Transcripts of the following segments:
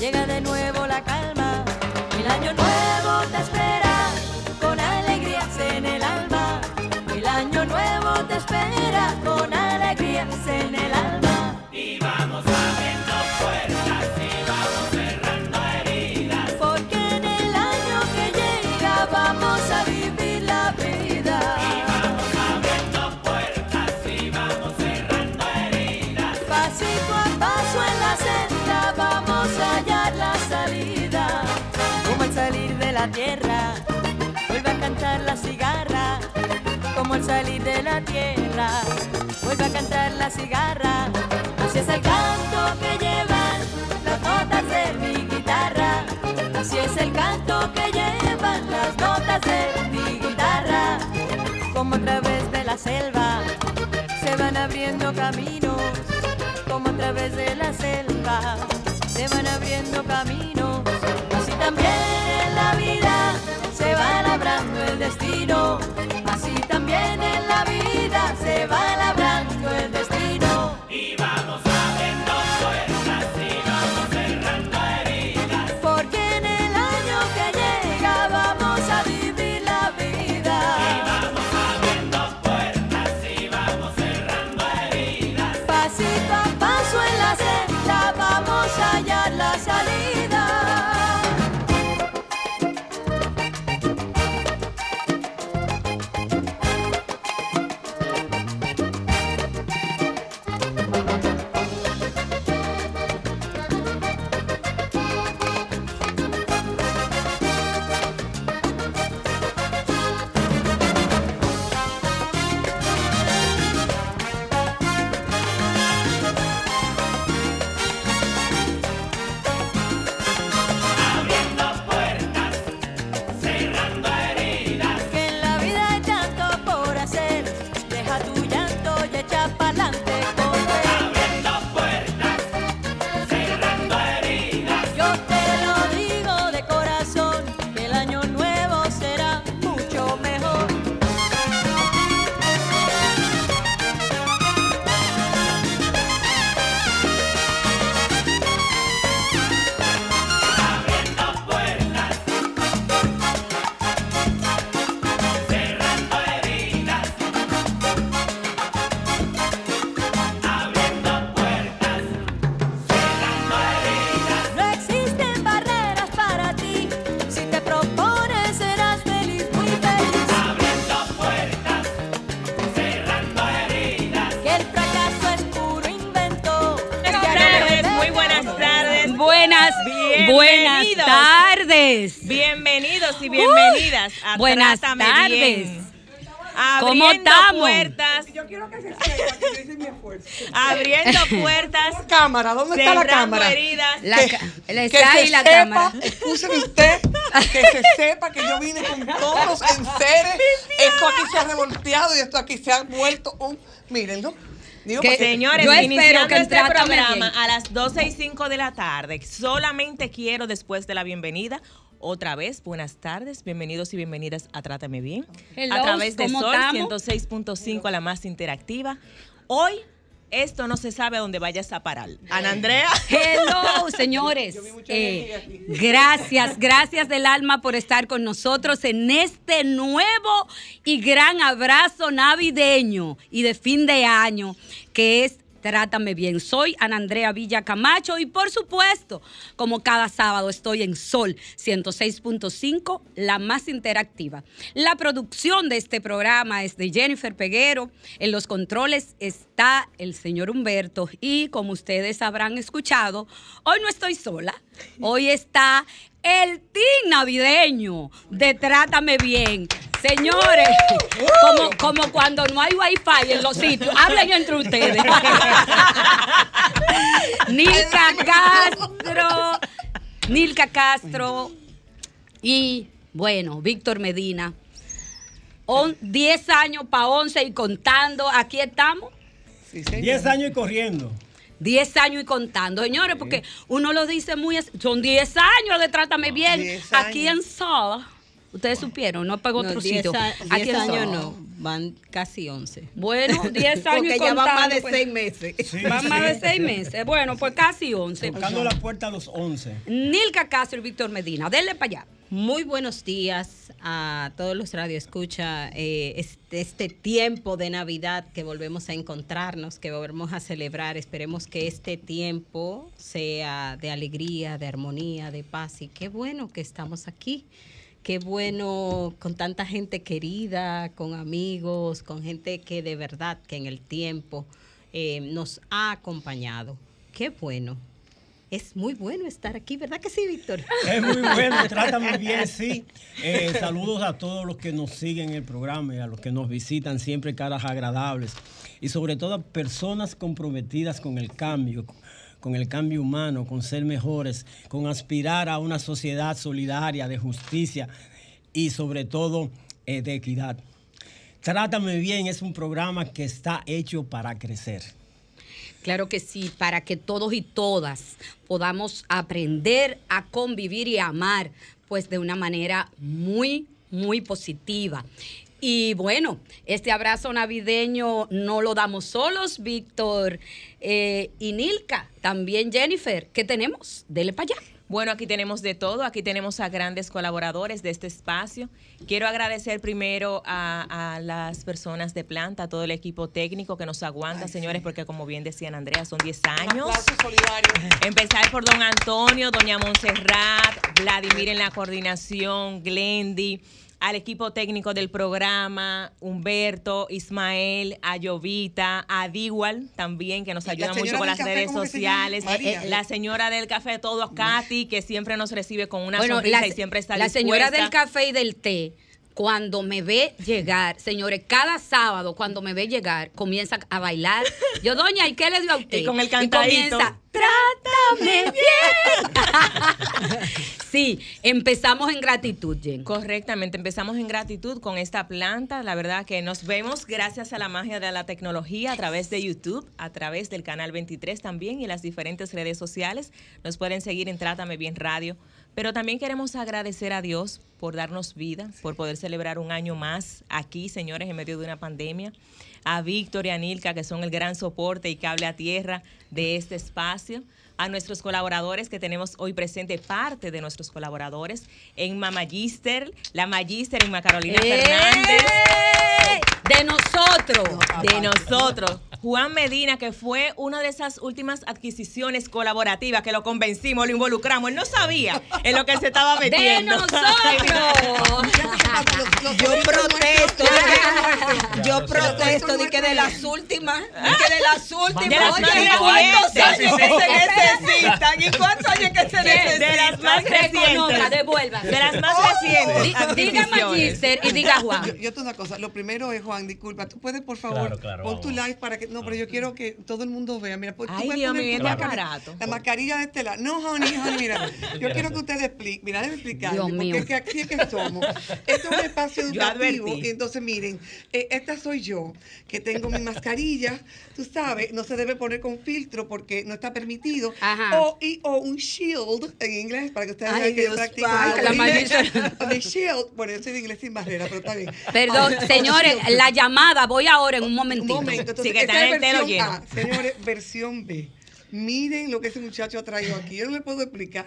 llega de nuevo la calma. El año nuevo te espera con alegrías en el alma. El año nuevo te espera con alegrías en el alma. Salir de la tierra, vuelve a cantar la cigarra. Así es el canto que llevan las notas de mi guitarra. Así es el canto que llevan las notas de mi guitarra. Como a través de la selva se van abriendo caminos, como a través de la selva se van abriendo caminos. Así también en la vida se va labrando el destino. En la vida se va buenas tardes. Bien. ¿Cómo Abriendo estamos? puertas. Abriendo puertas. cámara, ¿dónde está la cámara? heridas. La Que- el que se la sepa, cámara. Escúcheme usted, que se sepa que yo vine con todos los enseres. Esto aquí se ha revolteado y esto aquí se ha muerto un. Mírenlo. Digo, Que- Señores, Yo espero iniciando que en este programa Bien. a las 12 y 5 de la tarde, solamente quiero después de la bienvenida Otra vez, buenas tardes, bienvenidos y bienvenidas a Trátame Bien. Hello, a través de ¿cómo Sol estamos? 106.5, la más interactiva. Hoy, esto no se sabe a dónde vayas a parar. Ana Andrea. Hello, señores. Eh, gracias, gracias del alma por estar con nosotros en este nuevo y gran abrazo navideño y de fin de año que es Trátame bien. Soy Ana Andrea Villa Camacho y por supuesto, como cada sábado estoy en Sol 106.5, la más interactiva. La producción de este programa es de Jennifer Peguero. En los controles está el señor Humberto y como ustedes habrán escuchado, hoy no estoy sola. Hoy está el team navideño de Trátame bien. Señores, como, como cuando no hay wifi en los sitios, hablen entre ustedes. Nilka Castro, Nilka Castro y, bueno, Víctor Medina. On- 10 años para 11 y contando, aquí estamos. Sí, señor. 10 años y corriendo. 10 años y contando, señores, porque uno lo dice muy... Son 10 años de Trátame Bien. 10 Aquí en años. Ustedes supieron, no otro No, 10 sitio. a- Aquí 10 en años no, van casi 11. Bueno, 10 años Porque y ya van más contando, de pues. 6 meses. Sí, Van más de sí. 6 meses. Bueno, pues casi 11. Tocando la puerta a los 11. Nilka Castro y Víctor Medina, denle para allá. Muy buenos días a todos los radioescucha. Eh, este, este tiempo de Navidad que volvemos a encontrarnos, que volvemos a celebrar. Esperemos que este tiempo sea de alegría, de armonía, de paz. Y qué bueno que estamos aquí. Qué bueno con tanta gente querida, con amigos, con gente que de verdad que en el tiempo eh, nos ha acompañado. Qué bueno. Es muy bueno estar aquí, ¿verdad que sí, Víctor? Es muy bueno, trátame bien, sí. Eh, saludos a todos los que nos siguen en el programa y a los que nos visitan, siempre caras agradables. Y sobre todo a personas comprometidas con el cambio, con el cambio humano, con ser mejores, con aspirar a una sociedad solidaria, de justicia y sobre todo eh, de equidad. Trátame bien es un programa que está hecho para crecer. Claro que sí, para que todos y todas podamos aprender a convivir y a amar, pues de una manera muy, muy positiva. Y bueno, este abrazo navideño no lo damos solos, Víctor eh, y Nilka, también Jennifer. ¿Qué tenemos? Dele para allá. Bueno, aquí tenemos de todo, aquí tenemos a grandes colaboradores de este espacio. Quiero agradecer primero a, a las personas de planta, a todo el equipo técnico que nos aguanta, señores, porque como bien decían Andrea, son 10 Un años. solidario. Empezar por don Antonio, doña Montserrat, Vladimir en la coordinación, Glendy, al equipo técnico del programa, Humberto, Ismael, a Llovita, a Digual también, que nos ayuda mucho con las café, redes sociales. Eh, la señora del café todo, a Katy, que siempre nos recibe con una Bueno, sonrisa la, y siempre está la señora del café y del té, cuando me ve llegar, señores, cada sábado cuando me ve llegar, comienza a bailar. Yo, doña, ¿y qué le dio a usted? Y con el cantadito. comienza, trátame bien. sí, empezamos en gratitud, Jen. Correctamente, empezamos en gratitud con esta planta. La verdad que nos vemos gracias a la magia de la tecnología a través de YouTube, a través del canal 23 también y las diferentes redes sociales. Nos pueden seguir en Trátame Bien Radio. Pero también queremos agradecer a Dios por darnos vida, por poder celebrar un año más aquí, señores, en medio de una pandemia. A Víctor y a Nilka, que son el gran soporte y cable a tierra de este espacio a nuestros colaboradores que tenemos hoy presente, parte de nuestros colaboradores, en Magister, la Magister en Carolina ¡Eh! Fernández, De nosotros. de nosotros. Juan Medina, que fue una de esas últimas adquisiciones colaborativas que lo convencimos, lo involucramos. Él no sabía en lo que él se estaba De metiendo. nosotros. Yo protesto, de yo protesto de que de las últimas, de que de las últimas, De las oye, más ¿y cuántos recientes. años que se necesitan? ¿Y cuántos años que se De, necesitan? de las más recientes. devuelva. De las más recientes. Di- Diga. Magister y diga Juan. yo te digo una cosa, lo primero es, Juan, disculpa, tú puedes por favor pon tu live para que no, pero yo quiero que todo el mundo vea. Mira, pues, tú Ay, puedes Dios este mascarilla- aparato. La mascarilla de este lado. No, honey, honey, mira. Yo quiero que ustedes expliquen. Mira, déjenme explicar. Dios Porque mío. es que aquí es que somos. Esto es un espacio Yo educativo. advertí. Y entonces, miren, eh, esta soy yo, que tengo mi mascarilla. Tú sabes, no se debe poner con filtro porque no está permitido. Ajá. O, y, o un shield en inglés, para que ustedes vean que yo practico. La de shield. Bueno, yo soy de inglés sin barrera, pero está bien. Perdón, señores, la llamada, voy ahora en un Un momentito. momento, entonces, Sí, que versión lleno. A, señores, versión B. Miren lo que ese muchacho ha traído aquí. Yo no le puedo explicar.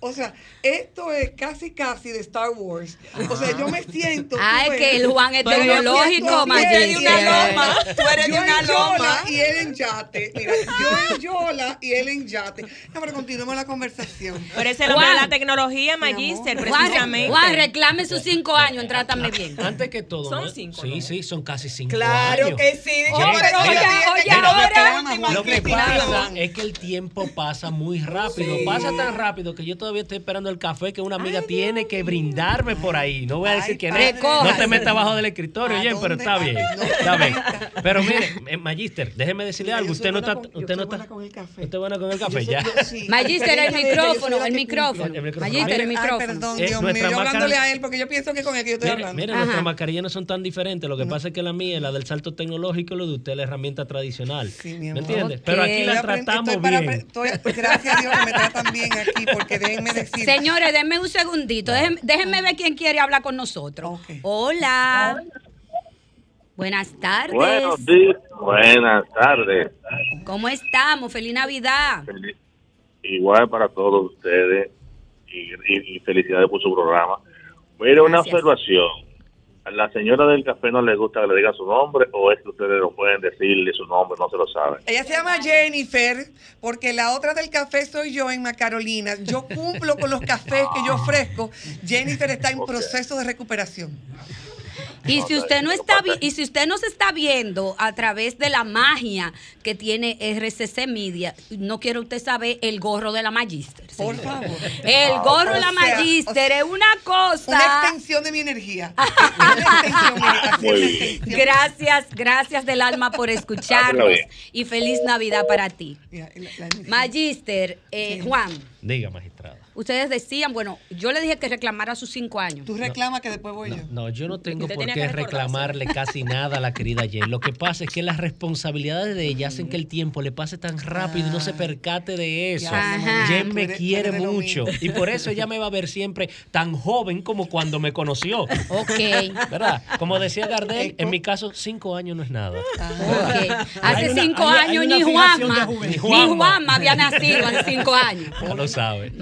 O sea, esto es casi, casi de Star Wars. O sea, yo me siento. Ay, ves, que el Juan es tecnológico, siento Maggi. bien, Tú eres de una loma, tú eres yo de una en Yola loma. y él en yate. Mira, yo en Yola y él en yate. No, pero continuemos la conversación. Pero ese es el de la tecnología, Magister, precisamente. Juan, reclame sus cinco años Trátame Bien. Antes que todo. Son cinco, Sí, ¿no? sí, son casi cinco Claro años. que sí. Oye, oye, oye, ahora- Lo que pasa Es que el tiempo pasa muy rápido. Pasa tan rápido que yo todavía estoy esperando el café que una amiga tiene que brindarme por ahí. No voy a decir Ay, que no. padre. No te metas abajo del escritorio, ¿A oye, pero está bien. No te Está bien. Pero mire, eh, Magister, déjeme decirle algo. Usted no está. Usted no está. buena con el café. Usted buena con el café, Yo ya. soy- yo sí. Magister, el micrófono, el micrófono. cumple. El micrófono. Magister, el Ay, micrófono. perdón, Eh, Dios mío. Yo hablándole a él porque yo pienso que con el que yo estoy hablando. mire, nuestras mascarillas no son tan diferentes. Lo que pasa es que la mía, la del salto tecnológico, lo de usted es la herramienta tradicional. Sí, mi ¿Me entiendes? Pero aquí la tratamos estoy para bien. estoy- gracias a Dios que me tratan bien aquí, porque déjenme decir. Señores, denme un segundito. Déjenme, déjenme ver quién quiere hablar con nosotros. Ok. Hola. Buenas tardes. Buenos días. Buenas tardes. ¿Cómo estamos? Feliz Navidad. Fel- Igual para todos ustedes y, y- y felicidades por su programa. Mire, una observación. ¿A la señora del café no le gusta que le diga su nombre o es que ustedes no pueden decirle su nombre, no se lo saben? Ella se llama Jennifer, porque la otra del café soy yo en Macarolina. Yo cumplo con los cafés que yo ofrezco. Jennifer está en proceso de recuperación. Y si usted no está y si usted nos está viendo a través de la magia que tiene RCC Media, no quiere usted saber el gorro de la Magister. Por favor. El gorro de la sea, Magister o sea, es una cosa. Una extensión de mi energía. Gracias, gracias del alma por escucharnos y feliz Navidad para ti. Magister, eh, Juan, Diga, magistrada. Ustedes decían, bueno, yo le dije que reclamara sus cinco años. Tú reclamas que después voy yo. No, yo no tengo por qué reclamarle casi nada a la querida Jen. Lo que pasa es que las responsabilidades de ella hacen que el tiempo le pase tan rápido y no se percate de eso. Ajá. Jen me quiere mucho y por eso ella me va a ver siempre tan joven como cuando me conoció. Ok. ¿Verdad? Como decía Gardel, en mi caso, cinco años no es nada. Ok. Hace Hay una- cinco hay- años ni Juanma, ni Juanma. Había nacido hace cinco años. Ya lo sabe.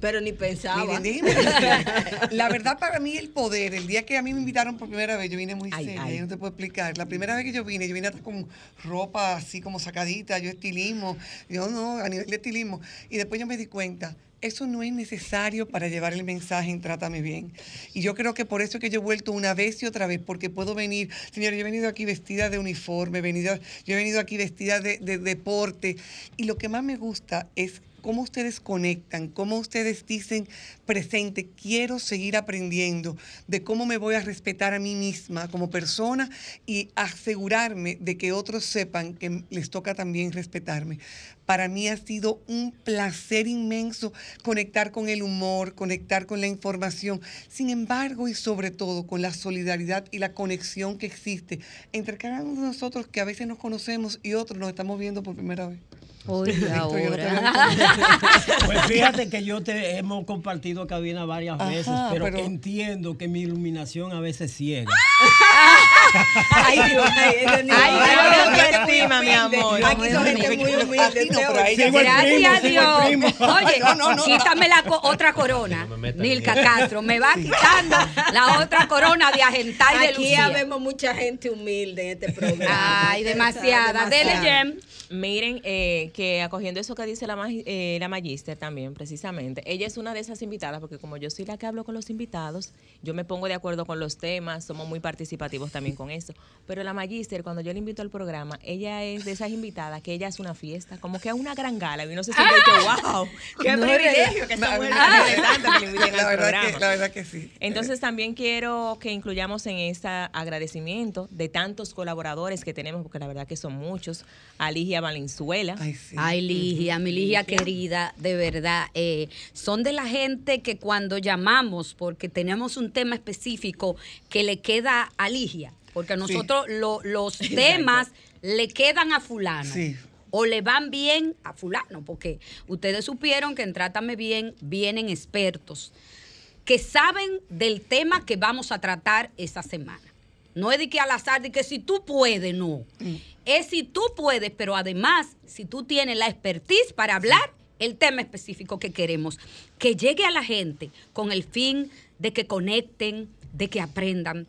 Pero ni pensaba. Miren, déjenme decir, la verdad para mí el poder, el día que a mí me invitaron por primera vez, yo vine muy Ay, seria, ay. yo no te puedo explicar. La primera vez que yo vine, yo vine hasta con ropa así como sacadita, yo estilismo, yo no, a nivel de estilismo. Y después yo me di cuenta, eso no es necesario para llevar el mensaje en Trátame Bien. Y yo creo que por eso es que yo he vuelto una vez y otra vez, porque puedo venir, señores, yo he venido aquí vestida de uniforme, he venido, yo he venido aquí vestida de, de deporte. Y lo que más me gusta es cómo ustedes conectan, cómo ustedes dicen presente, quiero seguir aprendiendo de cómo me voy a respetar a mí misma como persona y asegurarme de que otros sepan que les toca también respetarme. Para mí ha sido un placer inmenso conectar con el humor, conectar con la información, sin embargo y sobre todo con la solidaridad y la conexión que existe entre cada uno de nosotros que a veces nos conocemos y otros nos estamos viendo por primera vez. Te ahora. Pues fíjate que yo te hemos compartido cabina varias Ajá, veces, pero, pero- entiendo que mi iluminación a veces ciega. Ay, Dios mío. Ay, Dios, Dios, qué estima, mi amor. Aquí son gente muy humilde. Gracias a. Dios. Oye, No, no, no. quítame la co- otra corona. No Nilka. Castro, me va quitando la otra corona de Agentai de Aquí Lucía. habemos mucha gente humilde en este programa. Ay, demasiada. Dele. Jem. Miren, eh, que acogiendo eso que dice la, eh, la Magister también, precisamente, ella es una de esas invitadas, porque como yo soy la que hablo con los invitados, yo me pongo de acuerdo con los temas, somos muy participativos también con eso. Pero la Magister, cuando yo le invito al programa, ella es de esas invitadas que ella hace una fiesta, como que es una gran gala, y uno se siente que, wow, qué No, privilegio que no, esta mujer no, no. que inviten La al programa. que- la verdad que sí. Entonces también quiero que incluyamos en este agradecimiento de tantos colaboradores que tenemos, porque la verdad que son muchos, a Ligia Valenzuela. Ay, Ligia, mi Ligia querida, de verdad, eh, son de la gente que cuando llamamos, porque tenemos un tema específico que le queda a Ligia, porque a nosotros lo- los temas le quedan a fulano. Sí. O le van bien a fulano, porque ustedes supieron que en Trátame Bien vienen expertos que saben del tema que vamos a tratar esa semana. No es de que al azar, de que si tú puedes, no. Es si tú puedes, pero además, si tú tienes la expertise para hablar el tema específico que queremos, que llegue a la gente con el fin de que conecten, de que aprendan,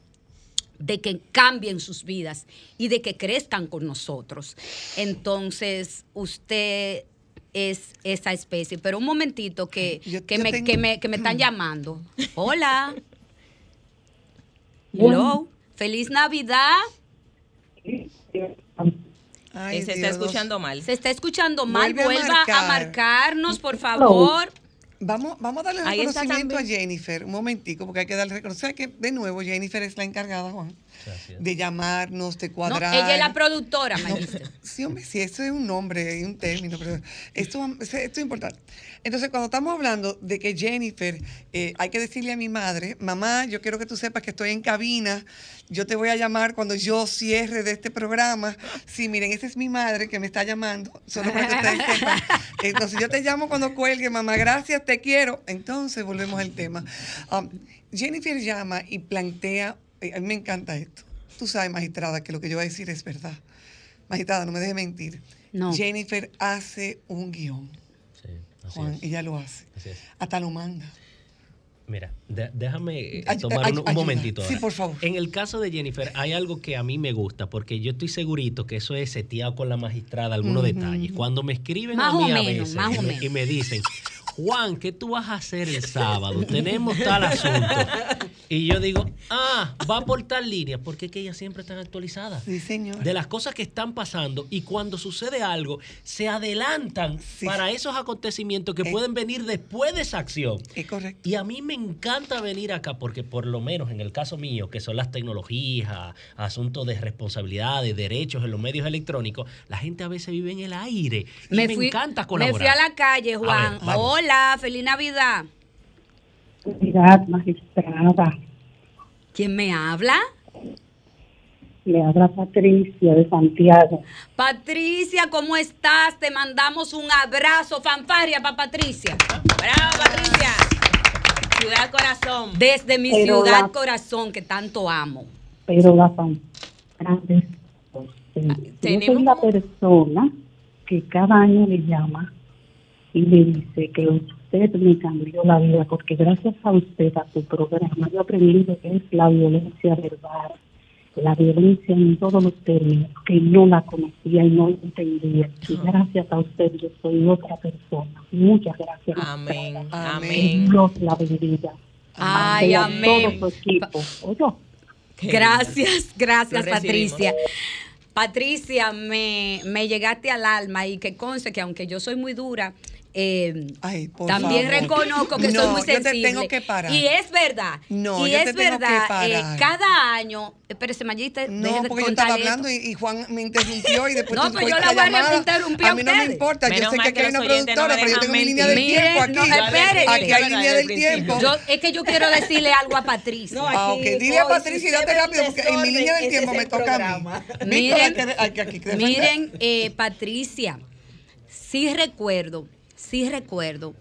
de que cambien sus vidas y de que crezcan con nosotros. Entonces, usted es esa especie. Pero un momentito que, que, yo me, tengo- que, me, que me están llamando. Hola. Bueno. Hello. Feliz Navidad. Ay, se está Dios. escuchando mal. Se está escuchando mal. Vuelve a Vuelva a, marcar. marcarnos, por favor. Vamos, vamos a darle Ahí reconocimiento a. Jennifer, un momentico, porque hay que darle reconocimiento. que, de nuevo, Jennifer es la encargada, Juan, de llamarnos, de No, cuadrar. ella es la productora. Sí, hombre, sí, eso es un nombre y un término, pero esto, esto es importante. Entonces, cuando estamos hablando de que Jennifer, eh, hay que decirle a mi madre, mamá, yo quiero que tú sepas que estoy en cabina, yo te voy a llamar cuando yo cierre de este programa. Sí, miren, esa es mi madre que me está llamando, solo para que ustedes sepan. Entonces, yo te llamo cuando cuelgue, mamá, gracias, te quiero. Entonces, volvemos al tema. Um, Jennifer llama y plantea, a mí me encanta esto. Tú sabes, magistrada, que lo que yo voy a decir es verdad. Magistrada, no me deje mentir. No. Jennifer hace un guion. así Juan, es. ella lo hace. Así es. Hasta lo manda. Mira, de- déjame eh, Ay- tomar ay- un, un momentito. Sí, ahora. por favor. En el caso de Jennifer, hay algo que a mí me gusta, porque yo estoy segurito que eso es seteado con la magistrada, algunos detalles. Cuando me escriben Más a o mí a menos, veces más o y menos. y me dicen, Juan, ¿qué tú vas a hacer el sábado? Tenemos tal asunto. Y yo digo, ah, va por tal línea, porque es que ellas siempre están actualizadas. Sí, señor. De las cosas que están pasando y cuando sucede algo, se adelantan para esos acontecimientos que pueden venir después de esa acción. Es correcto. Y a mí me encanta venir acá porque por lo menos en el caso mío, que son las tecnologías, asuntos de responsabilidades, derechos en los medios electrónicos, la gente a veces vive en el aire. Y me, fui, encanta me colaborar. fui a la calle, Juan. ver, vamos. Hola, feliz Navidad. Navidad, magistrada. ¿Quién me habla? Le habla Patricia de Santiago. Patricia, ¿cómo estás? Te mandamos un abrazo, fanfarria para Patricia. Bravo, Patricia. Ciudad Corazón. Desde mi Pero ciudad la- corazón, que tanto amo. Pero la fan grandes. Yo soy la persona que cada año le llama y le dice que usted me cambió la vida porque gracias a usted, a tu programa, yo aprendí lo que es la violencia verbal, la violencia en todos los términos, que no la conocía y no entendía. Y gracias a usted yo soy otra persona. Muchas gracias. Amén. Amén. Dios la bendiga. Ay, A amén. Todo su equipo. Oye, Gracias, gracias. Patricia. Patricia, me, me llegaste al alma y que conste que aunque yo soy muy dura, eh, por también favor. reconozco que soy No, muy yo te sensible. tengo que parar. Y es verdad. No, y yo es te tengo que verdad, eh, parar. cada año, espérese, Mayiste, No, porque yo estaba hablando y, y Juan me interrumpió y después No, tú pues yo la voy a llamada. interrumpir a mí no me importa, yo Menos sé que aquí que hay una no productora, me pero yo tengo mi línea del mentir. tiempo Miren, aquí. no, espérense. Aquí hay línea del tiempo. Yo, es que yo quiero decirle algo a Patricia. Ah, ok, dile a Patricia y date rápido porque en mi línea del tiempo me toca a mí. Miren, que- que- que miren eh, Patricia, sí recuerdo, sí recuerdo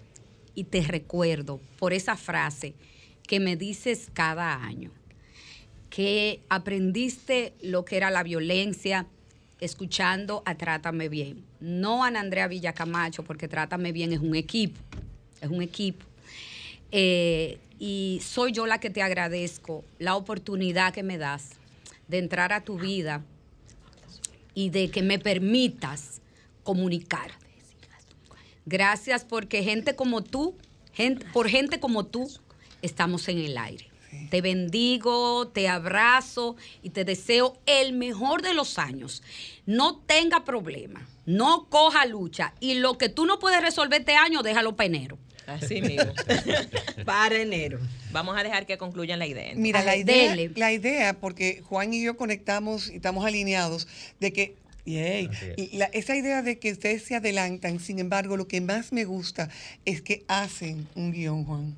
y te recuerdo por esa frase que me dices cada año, que aprendiste lo que era la violencia escuchando a Trátame Bien. No a Ana Andrea Villacamacho, porque Trátame Bien es un equipo, es un equipo. Eh, y soy yo la que te agradezco la oportunidad que me das de entrar a tu vida y de que me permitas comunicar. Gracias porque gente como tú, gente, por gente como tú, estamos en el aire. Te bendigo, te abrazo y te deseo el mejor de los años. No tenga problema, no coja lucha y lo que tú no puedes resolver este año, déjalo para enero. Así mismo. Para enero. Vamos a dejar que concluyan la idea. Mira, la idea, dele. la idea, porque Juan y yo conectamos y estamos alineados, de que, yay, es. la- esa idea de que ustedes se adelantan, sin embargo, lo que más me gusta es que hacen un guion, Juan.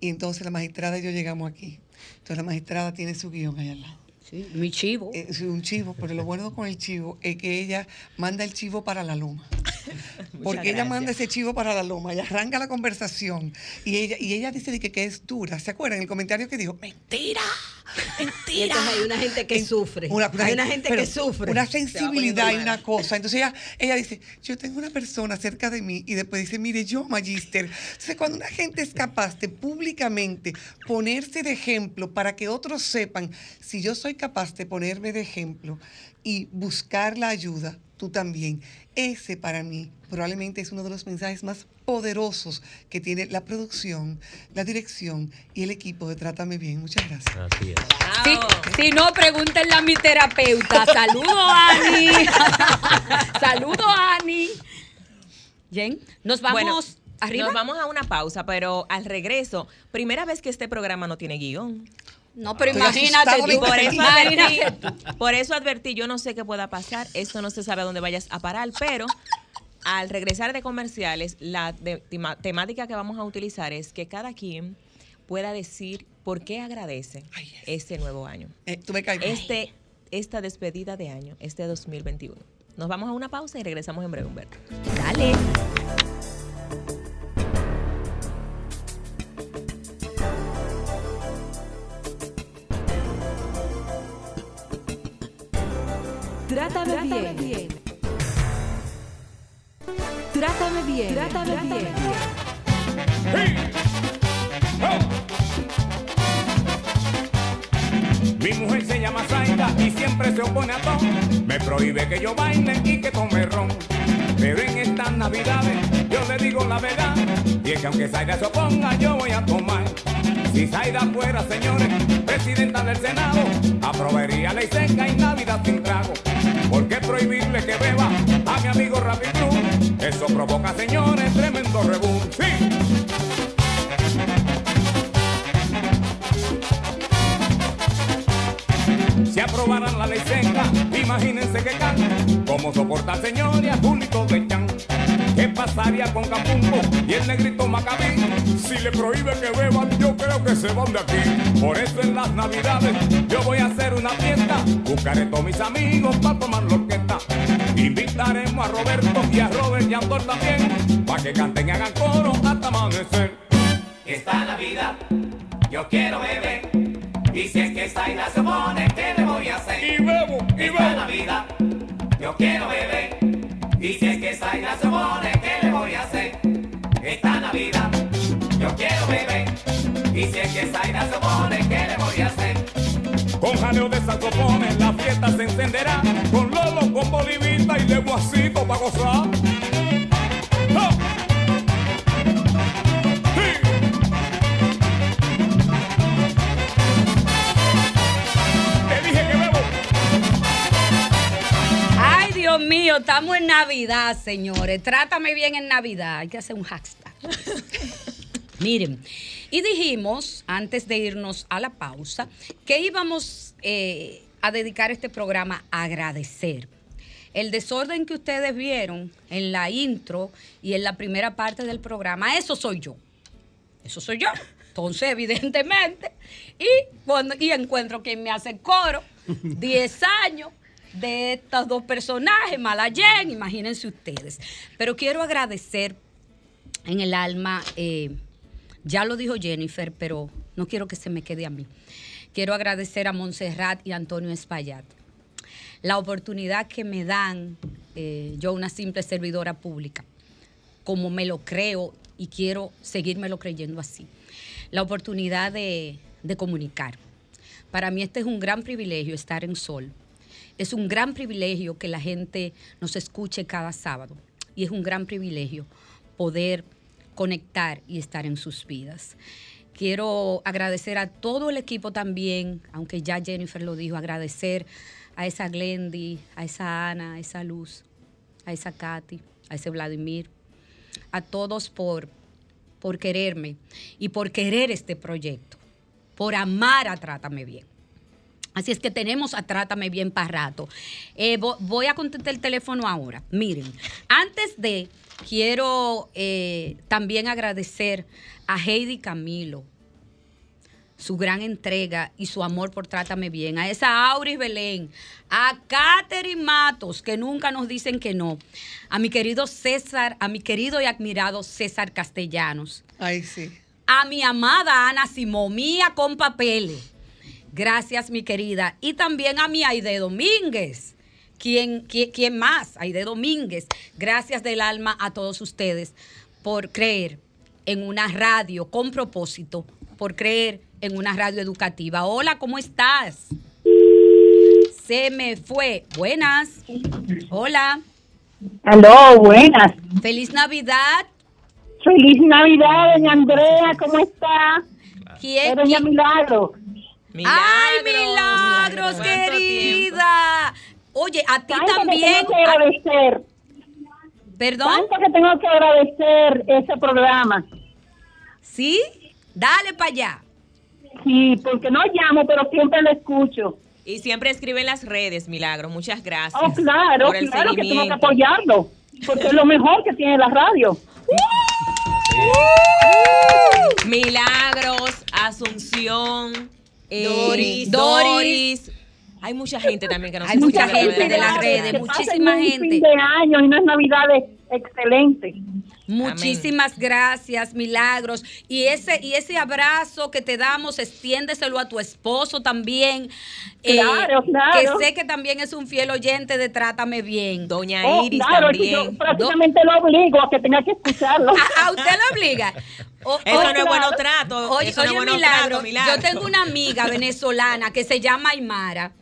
Y entonces la magistrada y yo llegamos aquí. Entonces la magistrada tiene su guion ahí al lado. Sí, mi chivo. Es un chivo, pero lo bueno con el chivo es que ella manda el chivo para la loma. Porque ella manda ese chivo para la loma y arranca la conversación. Y ella, y ella dice que, que es dura. ¿Se acuerdan? El comentario que dijo, mentira, Y mentira. entonces hay una gente que En- sufre. una- una- hay una gente pero que sufre. Una sensibilidad y una cosa. Entonces ella, ella dice, yo tengo una persona cerca de mí y después dice, mire, yo, Magister. Entonces cuando una gente es capaz de públicamente ponerse de ejemplo para que otros sepan, si yo soy capaz de ponerme de ejemplo y buscar la ayuda, tú también. Ese para mí probablemente es uno de los mensajes más poderosos que tiene la producción, la dirección y el equipo de Trátame Bien. Muchas gracias. Así es. Si, si no, pregúntenle a mi terapeuta. Saludo, Ani. Saludo, Ani. Jen, nos vamos Bueno, arriba. Nos vamos a una pausa, pero al regreso, primera vez que este programa no tiene guion. No, pero imagínate tú. Por eso, advertí, por eso advertí, yo no sé qué pueda pasar, esto no se sabe a dónde vayas a parar, pero al regresar de comerciales, la de- tema- temática que vamos a utilizar es que cada quien pueda decir por qué agradece Ay, yes. este nuevo año, Eh, tú me este, esta despedida de año, este 2021. Nos vamos a una pausa y regresamos en breve, Humberto. Dale. Trátame, bien. Trátame bien. Trátame, bien. Mi mujer se llama Zaida y siempre se opone a todo. Me prohíbe que yo baile y que tome ron. Pero en estas navidades yo le digo la verdad. Y es que aunque Zaida se oponga, yo voy a tomar. Si Zaida fuera, señores, presidenta del Senado, aprobaría ley seca y Navidad sin trago. ¿Por qué prohibirle que beba a mi amigo Rafi Cruz? Eso provoca, señores, tremendo rebú. Sí. Si aprobaran la ley seca, imagínense que can, cómo soporta señor y a Julito de Chan. ¿Qué pasaría con Capumbo y el negrito Macabí? Si le prohíbe que beban, yo creo que se van de aquí. Por eso en las navidades yo voy a hacer una fiesta. Buscaré todos mis amigos para tomar la orquesta. Invitaremos a Roberto y a Robert y a Andor también, para que canten y hagan coro hasta amanecer. Esta Navidad yo quiero beber. Y si es que Zaida se pone, ¿qué le voy a hacer? Y bebo, y bebo. Esta Navidad, yo quiero beber. Y si es que Zaida se pone, ¿qué le voy a hacer? Esta Navidad, yo quiero beber. Y si es que Zaida se pone, ¿qué le voy a hacer? Con jaleo de saxofones la fiesta se encenderá. Con Lolo, con Bolivita y Leguacito para gozar. Dios mío, estamos en Navidad, señores. Trátame bien en Navidad. Hay que hacer un hashtag. Miren, y dijimos, antes de irnos a la pausa, que íbamos eh, a dedicar este programa a agradecer. El desorden que ustedes vieron en la intro y en la primera parte del programa, eso soy yo. Eso soy yo. Entonces, evidentemente, y, cuando, y encuentro quien me hace coro, 10 años de estos dos personajes, Malayen, imagínense ustedes. Pero quiero agradecer en el alma, eh, ya lo dijo Jennifer, pero no quiero que se me quede a mí. Quiero agradecer a Montserrat y Antonio Espaillat la oportunidad que me dan, eh, yo una simple servidora pública, como me lo creo y quiero seguírmelo creyendo así. La oportunidad de comunicar. Para mí este es un gran privilegio estar en Sol. Es un gran privilegio que la gente nos escuche cada sábado. Y es un gran privilegio poder conectar y estar en sus vidas. Quiero agradecer a todo el equipo también, aunque ya Jennifer lo dijo, agradecer a esa Glendy, a esa Ana, a esa Luz, a esa Katy, a ese Vladimir, a todos por, por quererme y por querer este proyecto, por amar a Trátame Bien. Así es que tenemos a Trátame Bien para rato. Eh, vo- voy a contestar el teléfono ahora. Miren, antes de, quiero eh, también agradecer a Heidi Camilo su gran entrega y su amor por Trátame Bien, a esa Auris Belén, a Catherine Matos, que nunca nos dicen que no, a mi querido César, a mi querido y admirado César Castellanos. Ay, sí. A mi amada Ana Simón, mía con papeles. Gracias, mi querida. Y también a mi Aide Domínguez. ¿Quién, quién, quién más? Aide Domínguez. Gracias del alma a todos ustedes por creer en una radio con propósito, por creer en una radio educativa. Hola, ¿cómo estás? Se me fue. Buenas. Hola. Aló, buenas. Feliz Navidad. Feliz Navidad, doña Andrea, ¿cómo está? ¿Quién? Doña Milagro. ¡Ay, milagros, querida! Oye, a ti Tanto que también. tengo que agradecer. ¿Perdón? Tanto que tengo que agradecer ese programa. ¿Sí? Dale para allá. Sí, porque no llamo, pero siempre lo escucho. Y siempre escribe en las redes, Milagro. Muchas gracias. Oh, claro, por el claro que tengo que apoyarlo. Porque es lo mejor que tiene la radio. Milagros, Asunción, eh, Doris. Doris. Hay mucha gente también que nos Hay mucha gente de las redes muchísima gente. fin de año y unas navidades excelentes. Muchísimas gracias, milagros. Y ese, y ese abrazo que te damos, extiéndeselo a tu esposo también. eh, Claro, claro. Que sé que también es un fiel oyente de Trátame Bien. Doña Oh, claro, es que yo prácticamente lo obligo a que tenga que escucharlo. ¿A, a usted lo obliga? O- Eso oye, no es bueno trato, Oye, eso no es oye, bueno milagro, trato, Milagro. Yo tengo una amiga venezolana que se llama Aymara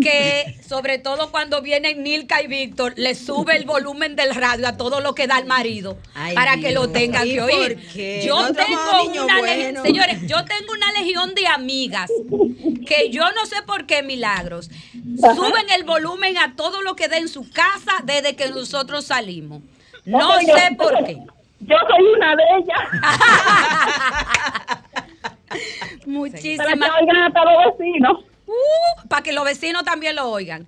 que sobre todo cuando vienen Nilka y Víctor, le sube el volumen del radio a todo lo que da el marido Ay, para que lo tengan ¿Y que oír. Yo No tengo una le- buenos. señores, yo tengo una legión de amigas que yo no sé por qué milagros suben el volumen a todo lo que da en su casa desde que nosotros salimos. No yo- sé por qué. Yo soy una de ellas. Muchísimas Para vecinos. para que los vecinos también lo oigan.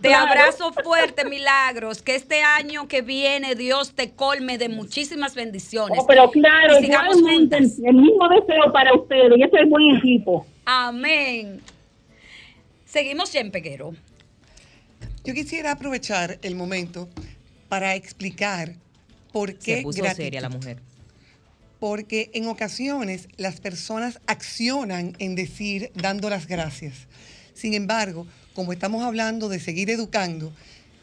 Te Claro. abrazo fuerte, Milagros. Que este año que viene Dios te colme de muchísimas bendiciones. Oh, pero claro, Y sigamos juntas. el mismo deseo para ustedes. Y ese es buen equipo. Amén. Seguimos en Peguero. Yo quisiera aprovechar el momento para explicar por qué Se puso gratitud. seria la mujer. Porque en ocasiones las personas accionan en decir dando las gracias. Sin embargo, como estamos hablando de seguir educando,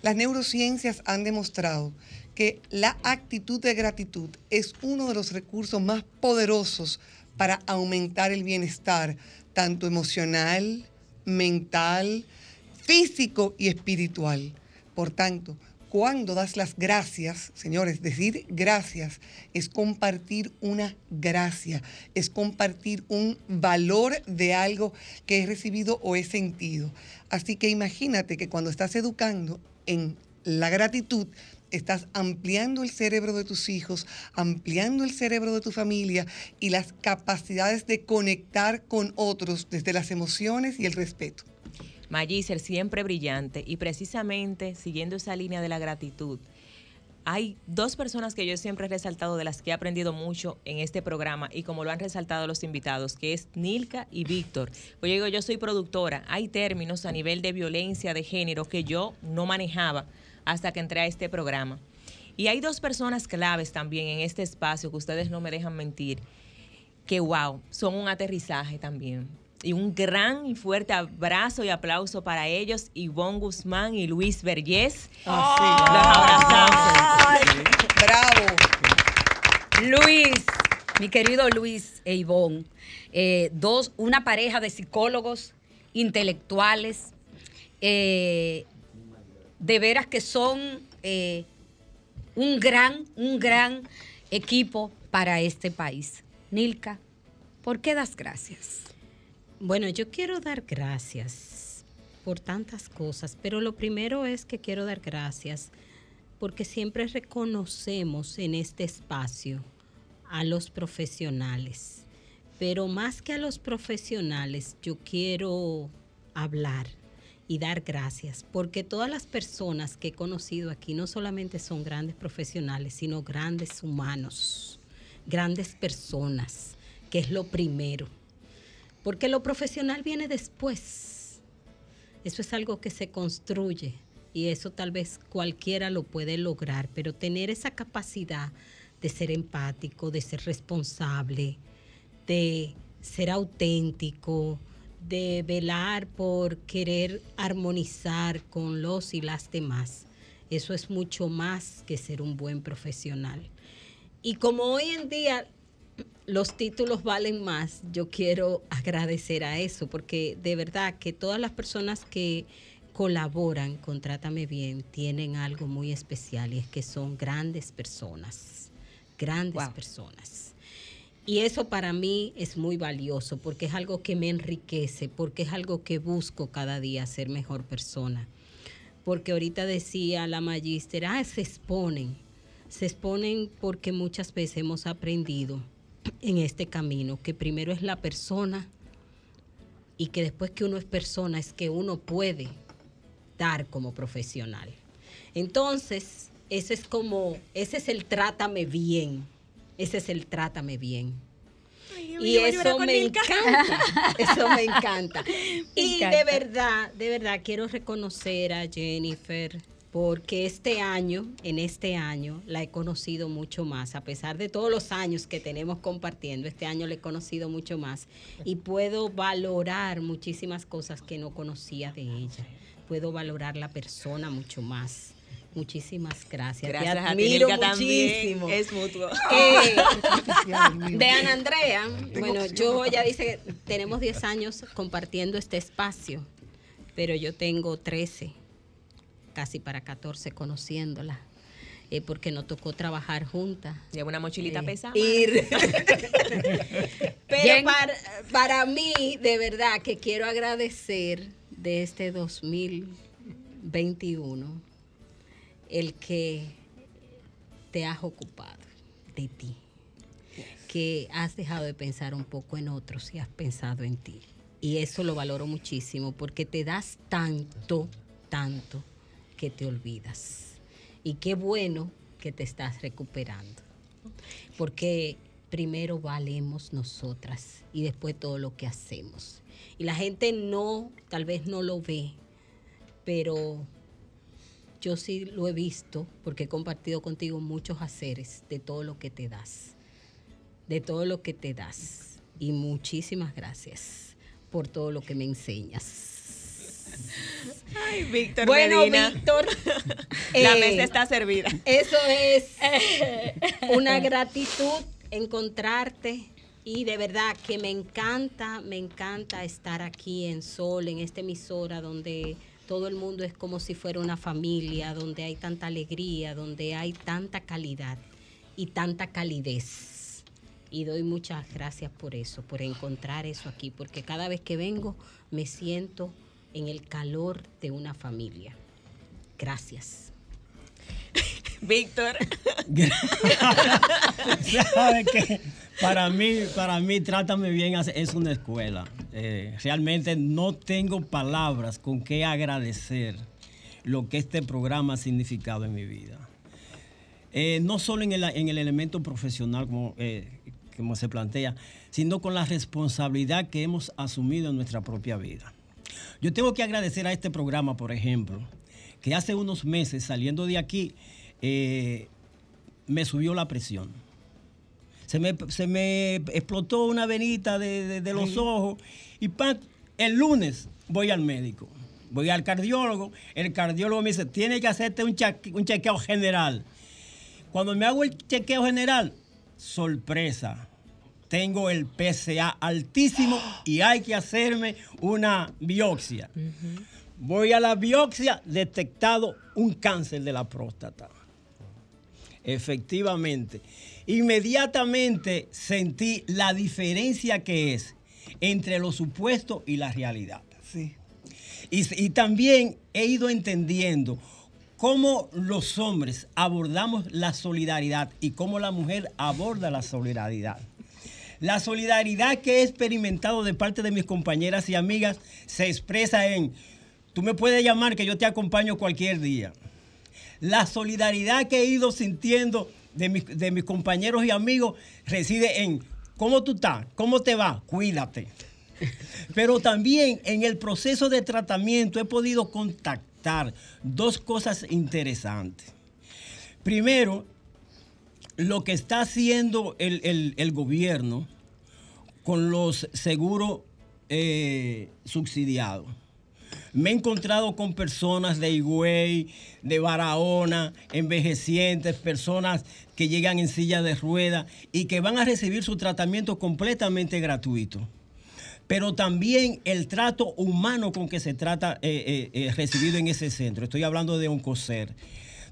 las neurociencias han demostrado que la actitud de gratitud es uno de los recursos más poderosos para aumentar el bienestar, tanto emocional, mental, físico y espiritual. Por tanto, cuando das las gracias, señores, decir gracias es compartir una gracia, es compartir un valor de algo que he recibido o he sentido. Así que imagínate que cuando estás educando en la gratitud, estás ampliando el cerebro de tus hijos, ampliando el cerebro de tu familia y las capacidades de conectar con otros desde las emociones y el respeto. Magister siempre brillante y precisamente siguiendo esa línea de la gratitud. Hay dos personas que yo siempre he resaltado de las que he aprendido mucho en este programa y como lo han resaltado los invitados, que es Nilka y Víctor. Pues yo digo, yo soy productora. Hay términos a nivel de violencia de género que yo no manejaba hasta que entré a este programa. Y hay dos personas claves también en este espacio que ustedes no me dejan mentir, que wow, son un aterrizaje también. Y un gran y fuerte abrazo y aplauso para ellos, Ivonne Guzmán y Luis Vergés. Ah, Los abrazamos. Bravo. Luis, mi querido Luis e Ivonne, eh, dos, una pareja de psicólogos intelectuales, eh, de veras que son eh, un gran, un gran equipo para este país. Nilka, ¿por qué das gracias? Bueno, yo quiero dar gracias por tantas cosas, pero lo primero es que quiero dar gracias porque siempre reconocemos en este espacio a los profesionales. Pero más que a los profesionales, yo quiero hablar y dar gracias, porque todas las personas que he conocido aquí no solamente son grandes profesionales, sino grandes humanos, grandes personas, que es lo primero. Porque lo profesional viene después. Eso es algo que se construye y eso tal vez cualquiera lo puede lograr, pero tener esa capacidad de ser empático, de ser responsable, de ser auténtico, de velar por querer armonizar con los y las demás. Eso es mucho más que ser un buen profesional. Y como hoy en día los títulos valen más, yo quiero agradecer a eso, porque de verdad que todas las personas que colaboran con Trátame Bien tienen algo muy especial y es que son grandes personas, grandes personas. Y eso para mí es muy valioso porque es algo que me enriquece, porque es algo que busco cada día ser mejor persona. Porque ahorita decía la magíster, ah, se exponen. Se exponen porque muchas veces hemos aprendido en este camino que primero es la persona y que después que uno es persona es que uno puede dar como profesional. Entonces, ese es como, ese es el trátame bien ese es el trátame bien. y eso me encanta, eso me encanta. y de verdad, de verdad quiero reconocer a Jennifer porque este año, en este año, la he conocido mucho más, a pesar de todos los años que tenemos compartiendo, este año la he conocido mucho más y puedo valorar muchísimas cosas que no conocía de ella, puedo valorar la persona mucho más. Muchísimas gracias. Gracias Te a ti, admiro también. muchísimo. Es mutuo. Eh, de Ana Andrea, bueno, yo ya dice que tenemos 10 años compartiendo este espacio, pero yo tengo 13, casi para 14 conociéndola. eh, porque nos tocó trabajar juntas. Lleva una mochilita Eh, pesada. ir. Pero para, para mí, de verdad, que quiero agradecer de este 2021 el que te has ocupado de ti, que has dejado de pensar un poco en otros y has pensado en ti. Y eso lo valoro muchísimo porque te das tanto, tanto que te olvidas. Y qué bueno que te estás recuperando. Porque primero valemos nosotras y después todo lo que hacemos. Y la gente no, tal vez no lo ve, pero yo sí lo he visto porque he compartido contigo muchos haceres de todo lo que te das, de todo lo que te das. Y muchísimas gracias por todo lo que me enseñas. Ay, Víctor Bueno, Medina. Víctor, La eh, mesa está servida. Eso es una gratitud encontrarte y de verdad que me encanta, me encanta estar aquí en Sol, en esta emisora donde todo el mundo es como si fuera una familia, donde hay tanta alegría, donde hay tanta calidad y tanta calidez. Y doy muchas gracias por eso, por encontrar eso aquí, porque cada vez que vengo me siento en el calor de una familia. Gracias. Víctor. ¿Sabe qué? Para mí, para mí, Trátame Bien es una escuela. Eh, realmente no tengo palabras con qué agradecer lo que este programa ha significado en mi vida. Eh, no solo en el, en el elemento profesional, como, eh, como se plantea, sino con la responsabilidad que hemos asumido en nuestra propia vida. Yo tengo que agradecer a este programa, por ejemplo, que hace unos meses, saliendo de aquí, eh, me subió la presión. Se me, se me explotó una venita de, de- de los ojos y el lunes voy al médico. Voy al cardiólogo, el cardiólogo me dice, tiene que hacerte un chequeo general. Cuando me hago el chequeo general, sorpresa, tengo el PSA altísimo y hay que hacerme una biopsia. Voy a la biopsia, detectado un cáncer de la próstata. Efectivamente. Inmediatamente sentí la diferencia que es entre lo supuesto y la realidad. Sí. Y, y también he ido entendiendo cómo los hombres abordamos la solidaridad y cómo la mujer aborda la solidaridad. La solidaridad que he experimentado de parte de mis compañeras y amigas se expresa en, tú me puedes llamar que yo te acompaño cualquier día. La solidaridad que he ido sintiendo de, mis- de mis compañeros y amigos reside en, ¿cómo tú estás? ¿Cómo te va? Cuídate. Pero también en el proceso de tratamiento he podido contactar dos cosas interesantes. Primero, lo que está haciendo el, el- gobierno con los seguros eh, subsidiados. Me he encontrado con personas de Higüey, de Barahona, envejecientes, personas que llegan en silla de ruedas y que van a recibir su tratamiento completamente gratuito. Pero también el trato humano con que se trata eh, eh, eh, recibido en ese centro. Estoy hablando de Oncocer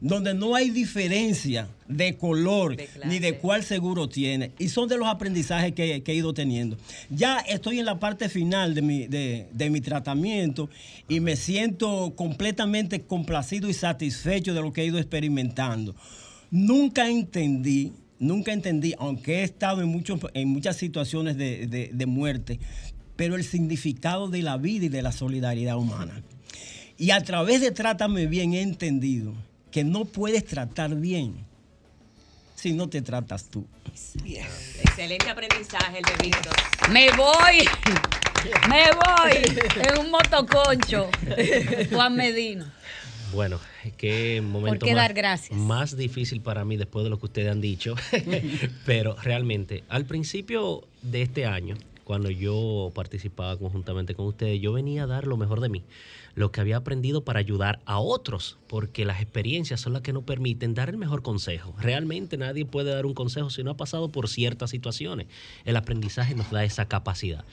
donde no hay diferencia de color ni de cuál seguro tiene. Y son de los aprendizajes que, que he ido teniendo. Ya estoy en la parte final de mi, de, de mi tratamiento y me siento completamente complacido y satisfecho de lo que he ido experimentando. Nunca entendí, nunca entendí, aunque he estado en, muchos, en muchas situaciones de, de- de muerte, pero el significado de la vida y de la solidaridad humana. Y a través de Trátame Bien he entendido que no puedes tratar bien si no te tratas tú. Excelente aprendizaje el de Víctor. Me voy. Me voy. En un motoconcho. Juan Medina. Bueno, qué momento ¿Por qué más, dar gracias? más difícil para mí después de lo que ustedes han dicho. Pero realmente, al principio de este año, cuando yo participaba conjuntamente con ustedes, yo venía a dar lo mejor de mí, lo que había aprendido para ayudar a otros, porque las experiencias son las que nos permiten dar el mejor consejo. Realmente nadie puede dar un consejo si no ha pasado por ciertas situaciones. El aprendizaje nos da esa capacidad.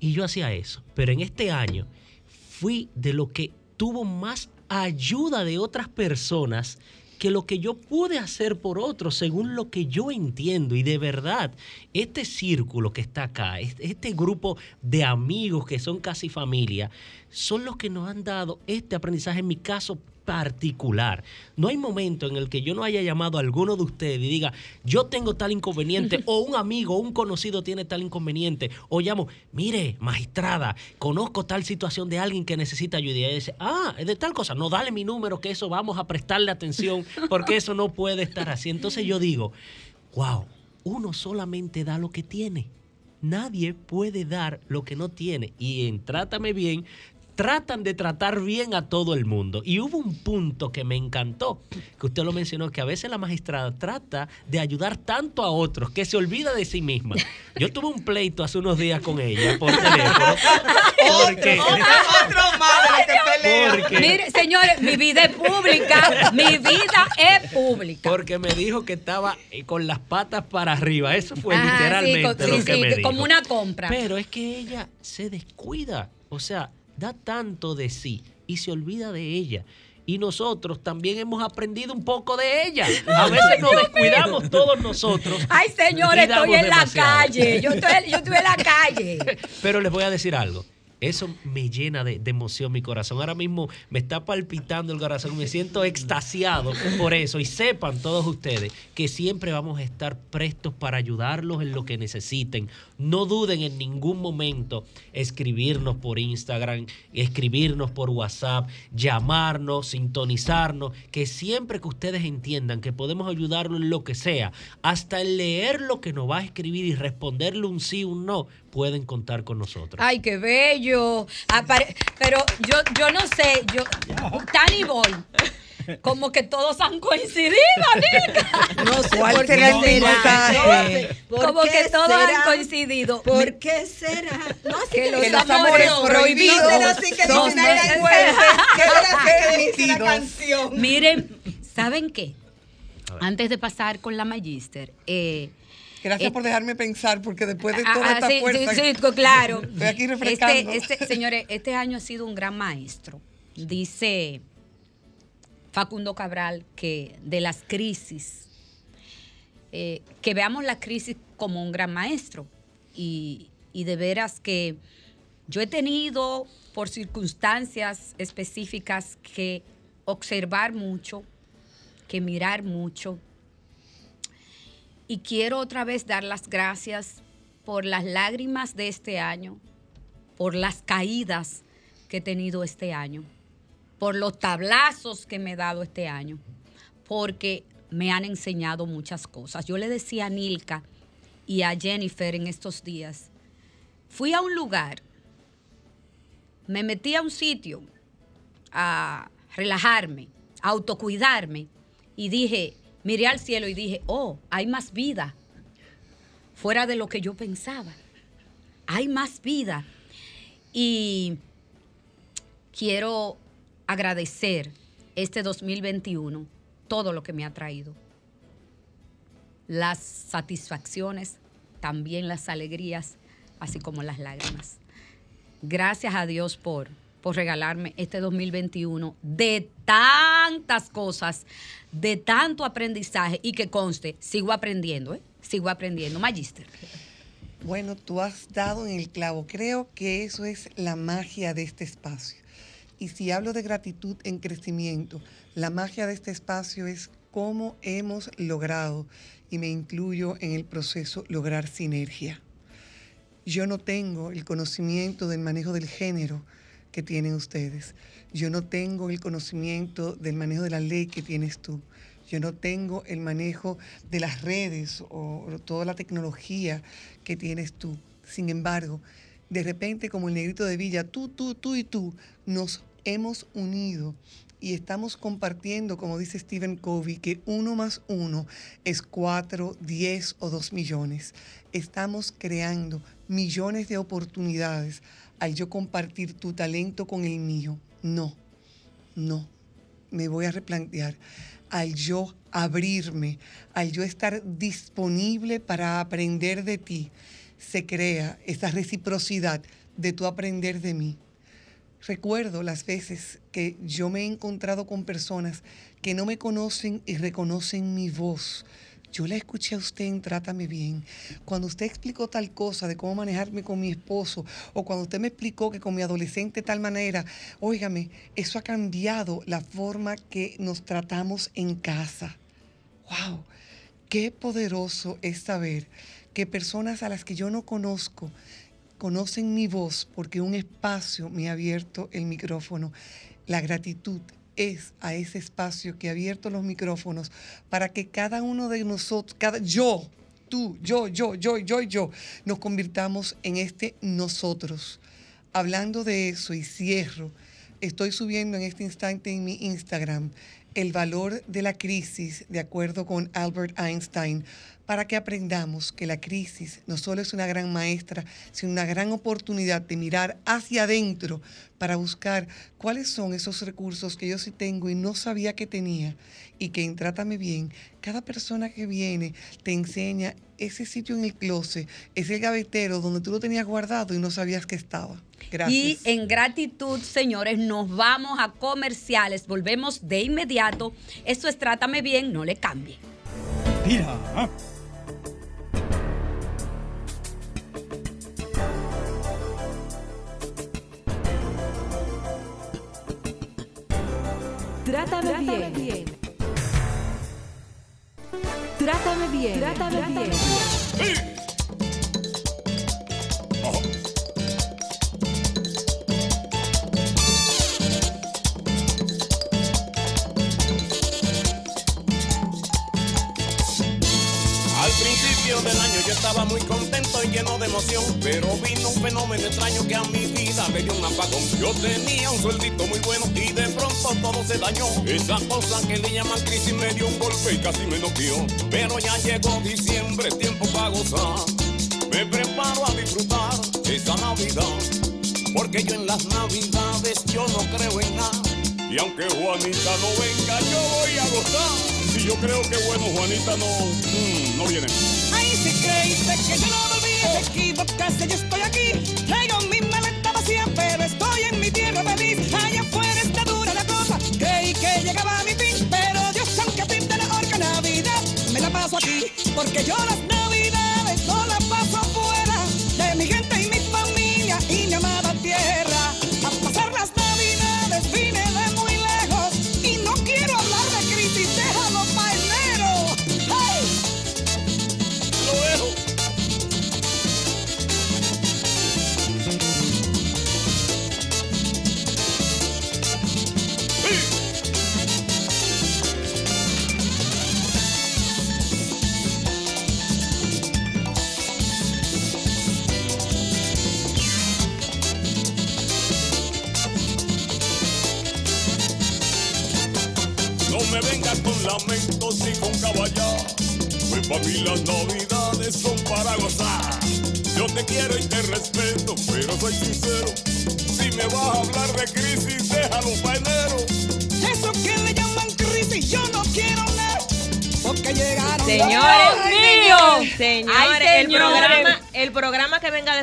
Y yo hacía eso. Pero en este año fui de lo que tuvo más ayuda de otras personas que lo que yo pude hacer por otros según lo que yo entiendo. Y de verdad, este círculo que está acá, este grupo de amigos que son casi familia, son los que nos han dado este aprendizaje en mi caso particular. No hay momento en el que yo no haya llamado a alguno de ustedes y diga, yo tengo tal inconveniente, o un amigo o un conocido tiene tal inconveniente, o llamo, mire, magistrada, conozco tal situación de alguien que necesita ayuda. Y dice, ah, es de tal cosa, no, dale mi número, que eso vamos a prestarle atención, porque eso no puede estar así. Entonces yo digo, wow, uno solamente da lo que tiene. Nadie puede dar lo que no tiene. Y en Trátame Bien, tratan de tratar bien a todo el mundo. Y hubo un punto que me encantó, que usted lo mencionó, que a veces la magistrada trata de ayudar tanto a otros que se olvida de sí misma. Yo tuve un pleito hace unos días con ella por teléfono. Porque, Otro más de lo que pelea. porque- Mire, señores, mi vida es pública. Mi vida es pública. porque me dijo que estaba eh, con las patas para arriba. Eso fue Ajá, sí, literalmente co- lo sí, que sí, me dijo. como una compra. Pero es que ella se descuida, o sea, da tanto de sí y se olvida de ella. Y nosotros también hemos aprendido un poco de ella. A veces nos descuidamos todos nosotros. Ay, señores, estoy en la calle. Yo estoy, yo estoy en la calle. Pero les voy a decir algo. Eso me llena de, de emoción mi corazón. Ahora mismo me está palpitando el corazón. Me siento extasiado por eso. Y sepan todos ustedes que siempre vamos a estar prestos para ayudarlos en lo que necesiten. No duden en ningún momento escribirnos por Instagram, escribirnos por WhatsApp, llamarnos, sintonizarnos. Que siempre que ustedes entiendan que podemos ayudarlos en lo que sea, hasta en leer lo que nos va a escribir y responderle un sí o un no, pueden contar con nosotros. Ay, qué bello. Apare- Pero yo, yo no sé, yo, tan y voy. Como que todos han coincidido, Nica. No sé ¿Cuál por qué será el mensaje? ¿Por Como que todos será? han coincidido. ¿Por qué será? No, así Que que los Que los amores amores prohibidos No será así que son dicen allá en fuertes, ¿Qué será así que la canción? Miren, ¿saben qué? Antes de pasar con la Magister, eh, Gracias Eh, por dejarme pensar, porque después de Ah, toda ah, esta sí, fuerza. sí, sí, claro. Estoy aquí refrescando. Este, este, señores, este año ha sido un gran maestro. Dice Facundo Cabral que de las crisis eh, que veamos la crisis como un gran maestro. Y, y de veras que yo he tenido, por circunstancias específicas, que observar mucho, que mirar mucho. Y quiero otra vez dar las gracias por las lágrimas de este año, por las caídas que he tenido este año, por los tablazos que me he dado este año, porque me han enseñado muchas cosas. Yo le decía a Nilka y a Jennifer en estos días, fui a un lugar, me metí a un sitio a relajarme, a autocuidarme y dije, miré al cielo y dije, oh, hay más vida fuera de lo que yo pensaba. Hay más vida. Y quiero agradecer este 2021 todo lo que me ha traído. Las satisfacciones, también las alegrías, así como las lágrimas. Gracias a Dios por, por regalarme este 2021 de tantas cosas, de tanto aprendizaje y que conste, sigo aprendiendo, ¿eh? sigo aprendiendo. Magister. Bueno, tú has dado en el clavo. Creo que eso es la magia de este espacio. Y si hablo de gratitud en crecimiento, la magia de este espacio es cómo hemos logrado, y me incluyo en el proceso, lograr sinergia. Yo no tengo el conocimiento del manejo del género que tienen ustedes. Yo no tengo el conocimiento del manejo de la ley que tienes tú. Yo no tengo el manejo de las redes o toda la tecnología que tienes tú. Sin embargo, de repente, como el negrito de Villa, tú, tú, tú y tú, nos hemos unido y estamos compartiendo, como dice Stephen Covey, que uno más uno es cuatro, diez o dos millones. Estamos creando millones de oportunidades al yo compartir tu talento con el mío. No, no, me voy a replantear. Al yo abrirme, al yo estar disponible para aprender de ti, se crea esa reciprocidad de tu aprender de mí. Recuerdo las veces que yo me he encontrado con personas que no me conocen y reconocen mi voz. Yo la escuché a usted en Trátame Bien. Cuando usted explicó tal cosa de cómo manejarme con mi esposo, o cuando usted me explicó que con mi adolescente tal manera, óigame, eso ha cambiado la forma que nos tratamos en casa. ¡Wow! Qué poderoso es saber que personas a las que yo no conozco conocen mi voz porque un espacio me ha abierto el micrófono. La gratitud es a ese espacio que ha abierto los micrófonos para que cada uno de nosotros, cada yo, tú, yo, yo, yo, yo yo, nos convirtamos en este nosotros. Hablando de eso y cierro, estoy subiendo en este instante en mi Instagram el valor de la crisis de acuerdo con Albert Einstein para que aprendamos que la crisis no solo es una gran maestra, sino una gran oportunidad de mirar hacia adentro para buscar cuáles son esos recursos que yo sí tengo y no sabía que tenía y que en Trátame Bien, cada persona que viene te enseña ese sitio en el closet, ese gavetero donde tú lo tenías guardado y no sabías que estaba. Gracias. Y en gratitud, señores, nos vamos a comerciales. Volvemos de inmediato. Esto es Trátame Bien, no le cambie. Mira. ¿ah? Trátame, bien. Trátame bien. Trátame bien. Al muy contento y lleno de emoción, pero vino un fenómeno extraño que a mi vida me dio un apagón. Yo tenía un sueldito muy bueno y de pronto todo se dañó. Esa cosa que le llaman crisis me dio un golpe y casi me noqueó. Pero ya llegó diciembre, tiempo para gozar. Me preparo a disfrutar esa Navidad, porque yo en las Navidades yo no creo en nada. Y aunque Juanita no venga, yo voy a gozar. Si yo creo que bueno, Juanita no, mm, no viene. Ay, si creíste que yo no volvía, te equivocaste, yo estoy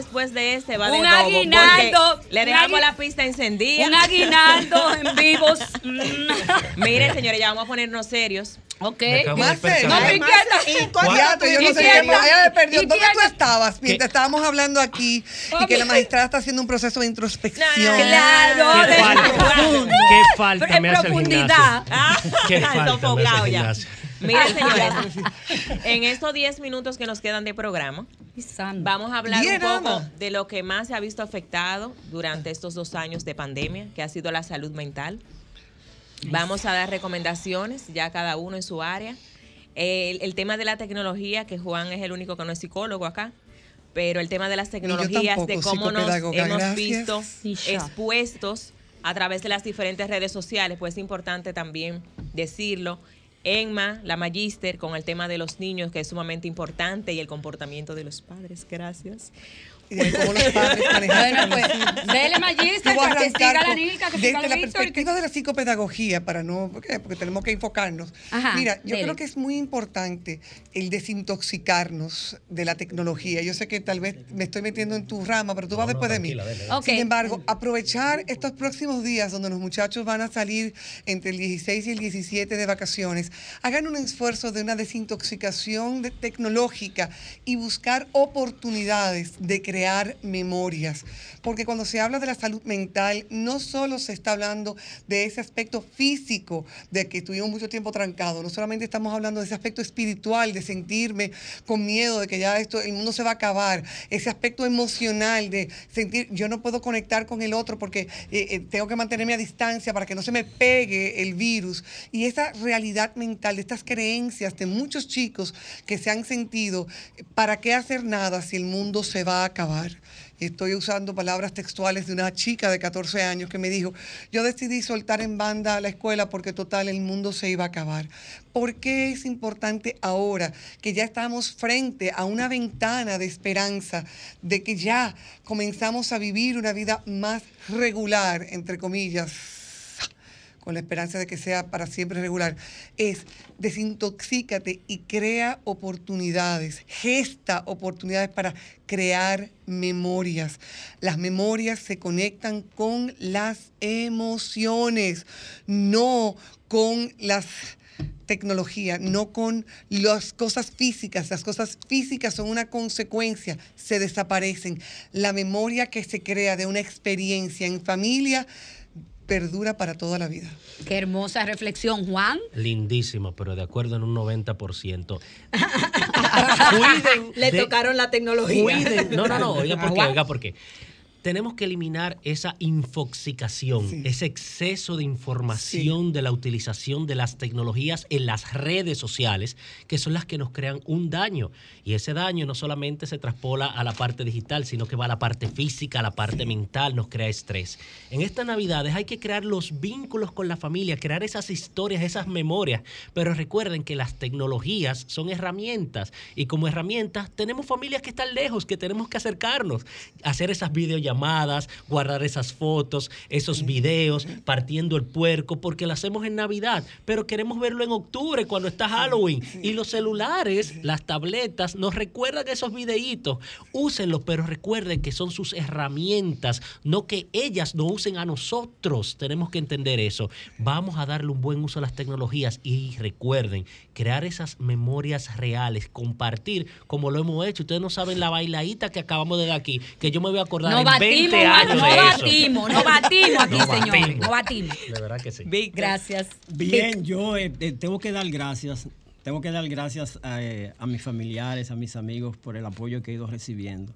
después de este va de Un robo, aguinaldo, Le dejamos la pista encendida. Un aguinaldo en vivos. Mire, señores, ya vamos a ponernos serios. Ok. Me de. No, pero inquieta. ¿Y cuál ya, yo no ¿Y sé qué ella me perdió. ¿Dónde tú estabas mientras estábamos hablando aquí y que la magistrada está haciendo un proceso de introspección? Claro. Qué de- falta, qué falta Pero en me hace el profundidad. gimnasio. Qué falta me hace Sofocado el ya. gimnasio. Mire, señores, en estos 10 minutos que nos quedan de programa, vamos a hablar un poco de lo que más se ha visto afectado durante estos dos años de pandemia, que ha sido la salud mental. Vamos a dar recomendaciones, ya cada uno en su área. El, el tema de la tecnología, que Juan es el único que no es psicólogo acá, pero el tema de las tecnologías, de cómo nos hemos gracias. visto expuestos a través de las diferentes redes sociales, pues es importante también decirlo. Enma, la magíster, con el tema de los niños, que es sumamente importante, y el comportamiento de los padres. Gracias. Y de cómo los padres manejan Bueno, pues, dele, Magister, Yo voy a para que siga la Nica, que desde la Víctor, perspectiva de la psicopedagogía, para no, ¿por qué? porque tenemos que enfocarnos. Ajá, Mira, yo dele. creo que es muy importante el desintoxicarnos de la tecnología. Yo sé que tal vez me estoy metiendo en tu rama, pero tú vas después de mí. Sin embargo, aprovechar estos próximos días donde los muchachos van a salir entre el 16 y el 17 de vacaciones, hagan un esfuerzo de una desintoxicación de- tecnológica y buscar oportunidades de crear memorias. Porque cuando se habla de la salud mental, no solo se está hablando de ese aspecto físico, de que estuvimos mucho tiempo trancados, no solamente estamos hablando de ese aspecto espiritual, de sentirme con miedo de que ya esto, el mundo se va a acabar, ese aspecto emocional de sentir, yo no puedo conectar con el otro porque eh, eh, tengo que mantenerme a distancia para que no se me pegue el virus. Y esa realidad mental, de estas creencias de muchos chicos que se han sentido, ¿para qué hacer nada si el mundo se va a acabar? Estoy usando palabras textuales de una chica de 14 años que me dijo, yo decidí soltar en banda la escuela porque total el mundo se iba a acabar. ¿Por qué es importante ahora que ya estamos frente a una ventana de esperanza, de que ya comenzamos a vivir una vida más regular, entre comillas? Con la esperanza de que sea para siempre regular, es desintoxícate y crea oportunidades, gesta oportunidades para crear memorias. Las memorias se conectan con las emociones, no con las tecnología, no con las cosas físicas. Las cosas físicas son una consecuencia, se desaparecen. La memoria que se crea de una experiencia en familia perdura para toda la vida. Qué hermosa reflexión, Juan. Lindísimo, pero de acuerdo en un 90%. Cuiden Le de- tocaron la tecnología. Cuiden. No, no, no, oiga por qué, oiga por qué. Tenemos que eliminar esa infoxicación, ese exceso de información de la utilización de las tecnologías en las redes sociales, que son las que nos crean un daño. Y ese daño no solamente se traspola a la parte digital, sino que va a la parte física, a la parte mental, nos crea estrés. En estas navidades hay que crear los vínculos con la familia, crear esas historias, esas memorias. Pero recuerden que las tecnologías son herramientas y como herramientas tenemos familias que están lejos, que tenemos que acercarnos, hacer esas videollamadas llamadas, guardar esas fotos, esos videos, partiendo el puerco, porque lo hacemos en Navidad, pero queremos verlo en octubre cuando está Halloween. Y los celulares, las tabletas, nos recuerdan esos videitos. Úsenlos, pero recuerden que son sus herramientas, no que ellas nos usen a nosotros. Tenemos que entender eso. Vamos a darle un buen uso a las tecnologías y recuerden, crear esas memorias reales, compartir como lo hemos hecho. Ustedes no saben la bailadita que acabamos de dar aquí, que yo me voy a acordar No en batimos, 20 mano, años no de eso. batimos, no batimos aquí, No señores. batimos. No batimos. De verdad que sí. Gracias. Bien, yo eh, eh, tengo que dar gracias. Tengo que dar gracias a, eh, a mis familiares, a mis amigos por el apoyo que he ido recibiendo.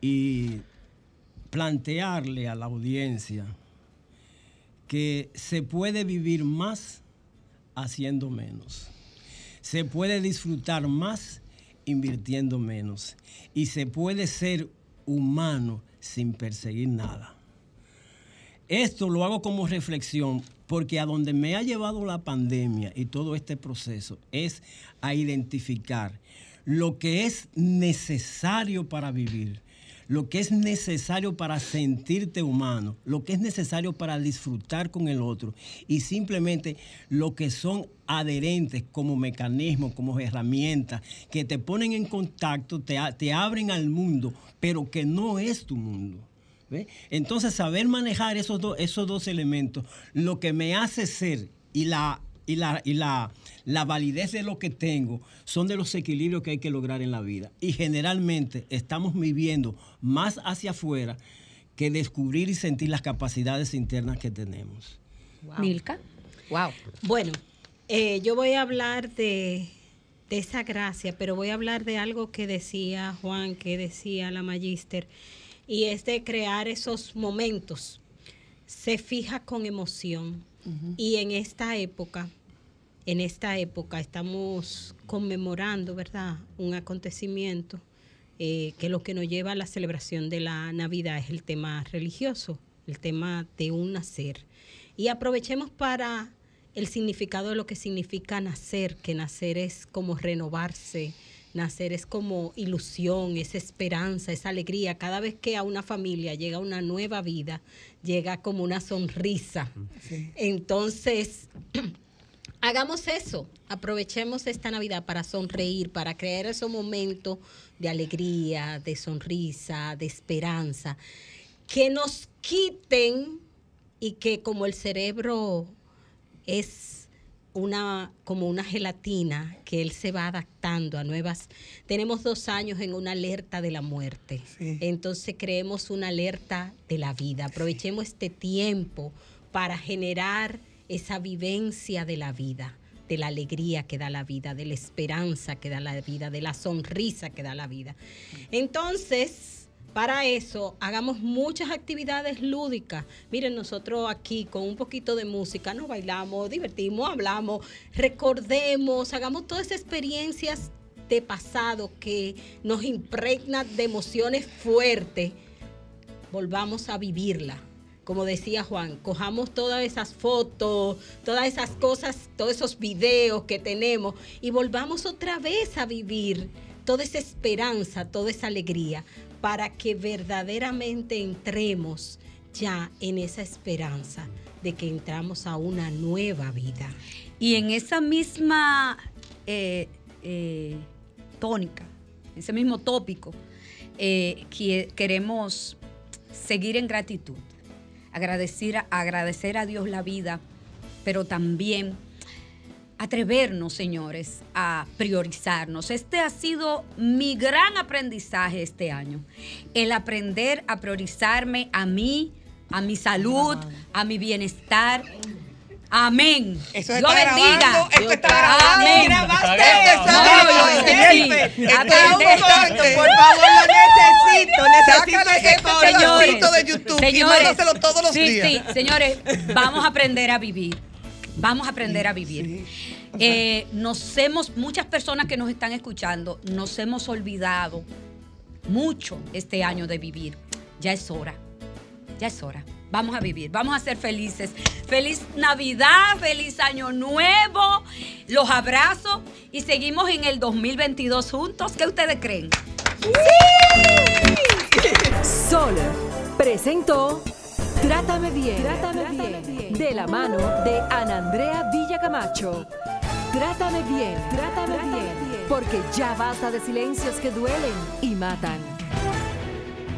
Y plantearle a la audiencia que se puede vivir más haciendo menos. Se puede disfrutar más invirtiendo menos. Y se puede ser humano sin perseguir nada. Esto lo hago como reflexión porque a donde me ha llevado la pandemia y todo este proceso es a identificar lo que es necesario para vivir, lo que es necesario para sentirte humano, lo que es necesario para disfrutar con el otro y simplemente lo que son adherentes como mecanismos, como herramientas que te ponen en contacto, te, te abren al mundo, pero que no es tu mundo. ¿Ve? Entonces, saber manejar esos, dos esos dos elementos, lo que me hace ser y, la, y la, la validez de lo que tengo, son de los equilibrios que hay que lograr en la vida. Y generalmente estamos viviendo más hacia afuera que descubrir y sentir las capacidades internas que tenemos. Milka. Wow. Bueno, eh, yo voy a hablar de, de esa gracia, pero voy a hablar de algo que decía Juan, que decía la magíster, y es de crear esos momentos. Se fija con emoción. Y en esta época, en esta época estamos conmemorando, ¿verdad? Un acontecimiento eh, que lo que nos lleva a la celebración de la Navidad es el tema religioso, el tema de un nacer. Y aprovechemos para el significado de lo que significa nacer, que nacer es como renovarse, nacer es como ilusión, es esperanza, es alegría. Cada vez que a una familia llega una nueva vida, llega como una sonrisa. Entonces, hagamos eso, aprovechemos esta Navidad para sonreír, para crear esos momentos de alegría, de sonrisa, de esperanza, que nos quiten y que como el cerebro es una como una gelatina que él se va adaptando a nuevas. Tenemos dos años en una alerta de la muerte. Entonces creemos una alerta de la vida. Aprovechemos este tiempo para generar esa vivencia de la vida, de la alegría que da la vida, de la esperanza que da la vida, de la sonrisa que da la vida. Entonces, para eso, hagamos muchas actividades lúdicas. Miren, nosotros aquí con un poquito de música nos bailamos, divertimos, hablamos, recordemos, hagamos todas esas experiencias de pasado que nos impregnan de emociones fuertes. Volvamos a vivirla. Como decía Juan, cojamos todas esas fotos, todas esas cosas, todos esos videos que tenemos y volvamos otra vez a vivir toda esa esperanza, toda esa alegría, para que verdaderamente entremos ya en esa esperanza de que entramos a una nueva vida. Y en esa misma eh, eh, tónica, ese mismo tópico, eh, que- queremos seguir en gratitud, agradecer, a- agradecer a Dios la vida, pero también atrevernos, señores, a priorizarnos. Este ha sido mi gran aprendizaje este año, el aprender a priorizarme a mí, a mi salud, a mi bienestar. Amén. Eso Dios bendiga. esto está grabado. Amén. Esto, está por favor, lo necesito, necesito ese pedacito de YouTube y mándaselo todos los sí, días. Sí, señores, vamos a aprender a vivir. Vamos a aprender a vivir. Eh, nos hemos, muchas personas que nos están escuchando, nos hemos olvidado mucho este año de vivir. Ya es hora. Ya es hora. Vamos a vivir, vamos a ser felices. Feliz Navidad, feliz Año Nuevo. Los abrazo y seguimos en el 2022 juntos. ¿Qué ustedes creen? Sol presentó Trátame bien, Trátame bien, de la mano de Ana Andrea Villacamacho. Trátame bien, trátame bien, porque ya basta de silencios que duelen y matan.